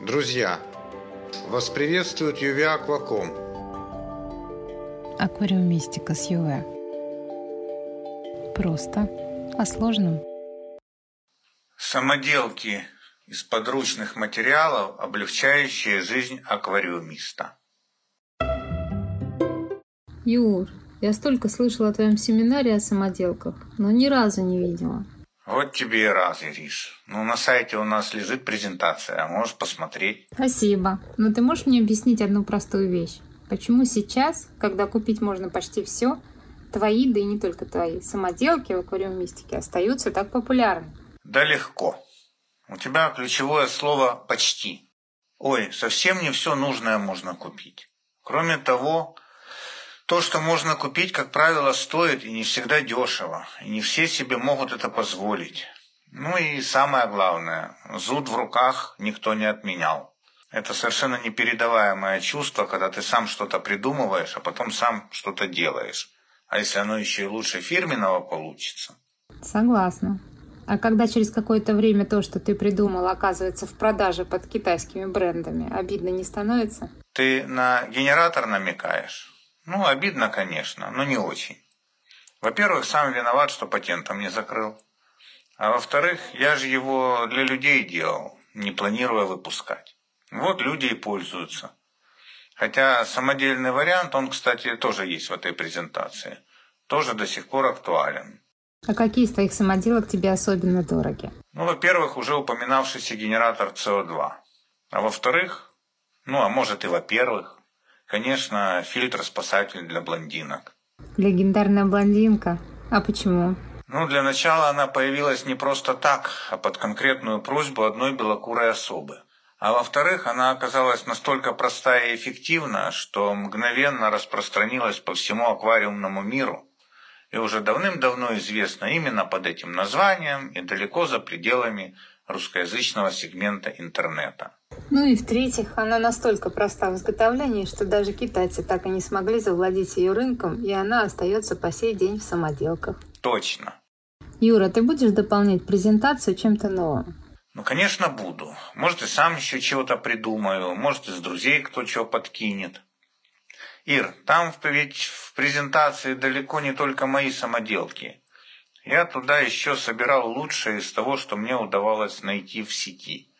Друзья, вас приветствует Юве Акваком. Аквариумистика с Юве. Просто о сложном. Самоделки из подручных материалов, облегчающие жизнь аквариумиста. Юр, я столько слышала о твоем семинаре о самоделках, но ни разу не видела. Вот тебе и раз, Ириш. Ну, на сайте у нас лежит презентация, а можешь посмотреть. Спасибо. Но ты можешь мне объяснить одну простую вещь? Почему сейчас, когда купить можно почти все, твои, да и не только твои, самоделки в аквариумистике остаются так популярны? Да легко. У тебя ключевое слово «почти». Ой, совсем не все нужное можно купить. Кроме того, то, что можно купить, как правило, стоит и не всегда дешево, и не все себе могут это позволить. Ну и самое главное, зуд в руках никто не отменял. Это совершенно непередаваемое чувство, когда ты сам что-то придумываешь, а потом сам что-то делаешь. А если оно еще и лучше фирменного получится? Согласна. А когда через какое-то время то, что ты придумал, оказывается в продаже под китайскими брендами, обидно не становится? Ты на генератор намекаешь? Ну, обидно, конечно, но не очень. Во-первых, сам виноват, что патентом не закрыл. А во-вторых, я же его для людей делал, не планируя выпускать. Вот люди и пользуются. Хотя самодельный вариант, он, кстати, тоже есть в этой презентации. Тоже до сих пор актуален. А какие из твоих самоделок тебе особенно дороги? Ну, во-первых, уже упоминавшийся генератор СО2. А во-вторых, ну, а может и во-первых, Конечно, фильтр-спасатель для блондинок. Легендарная блондинка? А почему? Ну, для начала она появилась не просто так, а под конкретную просьбу одной белокурой особы. А во-вторых, она оказалась настолько простая и эффективна, что мгновенно распространилась по всему аквариумному миру и уже давным-давно известна именно под этим названием и далеко за пределами русскоязычного сегмента интернета. Ну и в-третьих, она настолько проста в изготовлении, что даже китайцы так и не смогли завладеть ее рынком, и она остается по сей день в самоделках. Точно. Юра, ты будешь дополнять презентацию чем-то новым? Ну, конечно, буду. Может, и сам еще чего-то придумаю, может, из друзей кто чего подкинет. Ир, там ведь в презентации далеко не только мои самоделки. Я туда еще собирал лучшее из того, что мне удавалось найти в сети.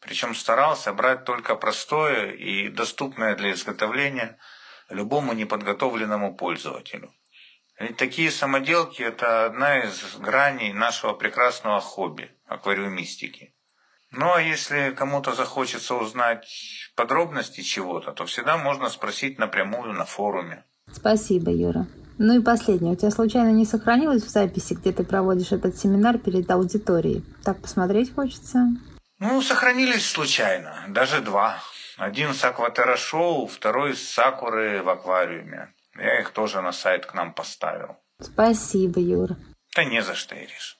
Причем старался брать только простое и доступное для изготовления любому неподготовленному пользователю. Ведь такие самоделки – это одна из граней нашего прекрасного хобби – аквариумистики. Ну а если кому-то захочется узнать подробности чего-то, то всегда можно спросить напрямую на форуме. Спасибо, Юра. Ну и последнее. У тебя случайно не сохранилось в записи, где ты проводишь этот семинар перед аудиторией? Так посмотреть хочется. Ну, сохранились случайно. Даже два. Один с Акватера Шоу, второй с Сакуры в аквариуме. Я их тоже на сайт к нам поставил. Спасибо, Юра. Да не за что, Ириш.